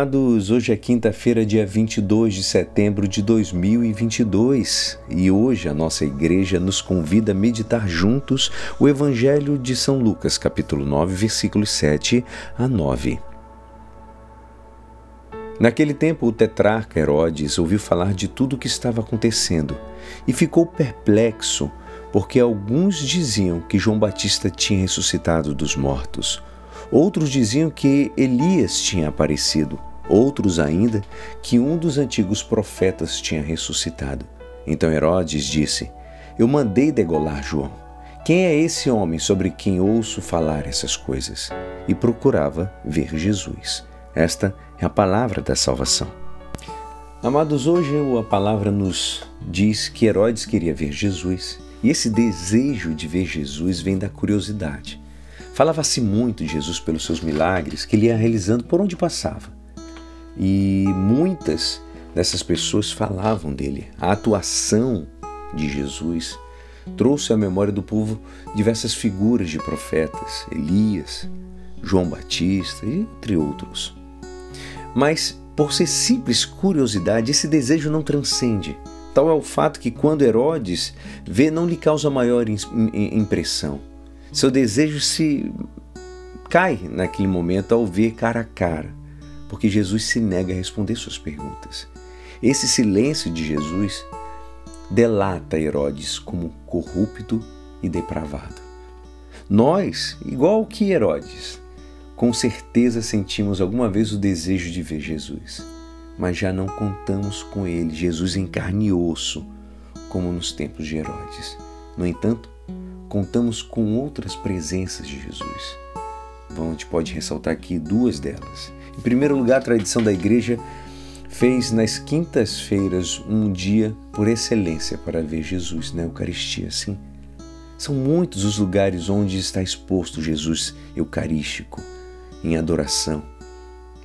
Amados, hoje é quinta-feira, dia 22 de setembro de 2022 e hoje a nossa igreja nos convida a meditar juntos o Evangelho de São Lucas, capítulo 9, versículos 7 a 9. Naquele tempo, o tetrarca Herodes ouviu falar de tudo o que estava acontecendo e ficou perplexo, porque alguns diziam que João Batista tinha ressuscitado dos mortos. Outros diziam que Elias tinha aparecido, outros ainda que um dos antigos profetas tinha ressuscitado. Então Herodes disse: Eu mandei degolar João. Quem é esse homem sobre quem ouço falar essas coisas? E procurava ver Jesus. Esta é a palavra da salvação. Amados, hoje a palavra nos diz que Herodes queria ver Jesus, e esse desejo de ver Jesus vem da curiosidade. Falava-se muito de Jesus pelos seus milagres que ele ia realizando por onde passava. E muitas dessas pessoas falavam dele. A atuação de Jesus trouxe à memória do povo diversas figuras de profetas, Elias, João Batista, entre outros. Mas, por ser simples curiosidade, esse desejo não transcende. Tal é o fato que, quando Herodes vê, não lhe causa maior impressão. Seu desejo se cai naquele momento ao ver cara a cara, porque Jesus se nega a responder suas perguntas. Esse silêncio de Jesus delata Herodes como corrupto e depravado. Nós, igual que Herodes, com certeza sentimos alguma vez o desejo de ver Jesus, mas já não contamos com ele, Jesus em carne e osso, como nos tempos de Herodes. No entanto, contamos com outras presenças de Jesus. Bom, a gente pode ressaltar aqui duas delas. Em primeiro lugar, a tradição da igreja fez nas quintas-feiras um dia por excelência para ver Jesus na Eucaristia, sim. São muitos os lugares onde está exposto Jesus eucarístico, em adoração.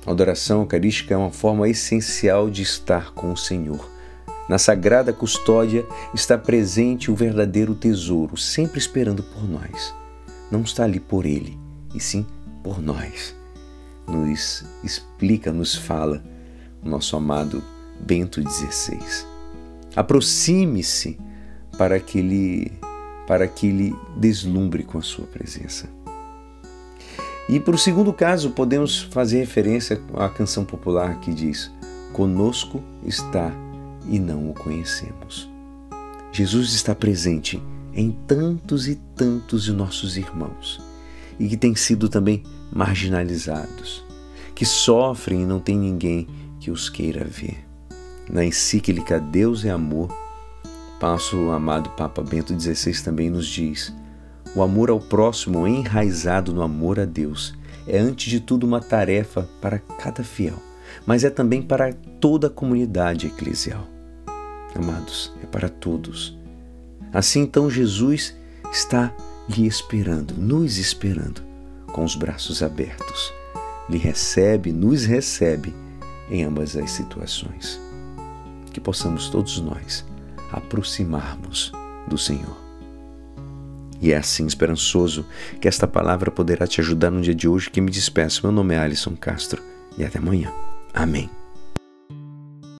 A adoração eucarística é uma forma essencial de estar com o Senhor na sagrada custódia está presente o verdadeiro tesouro, sempre esperando por nós. Não está ali por ele, e sim por nós. Nos explica, nos fala o nosso amado Bento XVI. Aproxime-se para que ele para que ele deslumbre com a sua presença. E para o segundo caso, podemos fazer referência à canção popular que diz: Conosco está e não o conhecemos. Jesus está presente em tantos e tantos de nossos irmãos e que têm sido também marginalizados, que sofrem e não tem ninguém que os queira ver. Na encíclica Deus é Amor, passo amado Papa Bento XVI também nos diz: o amor ao próximo enraizado no amor a Deus é antes de tudo uma tarefa para cada fiel, mas é também para toda a comunidade eclesial amados, é para todos. Assim então Jesus está lhe esperando, nos esperando, com os braços abertos. Lhe recebe, nos recebe em ambas as situações. Que possamos todos nós aproximarmos do Senhor. E é assim esperançoso que esta palavra poderá te ajudar no dia de hoje que me despeço. Meu nome é Alisson Castro e até amanhã. Amém.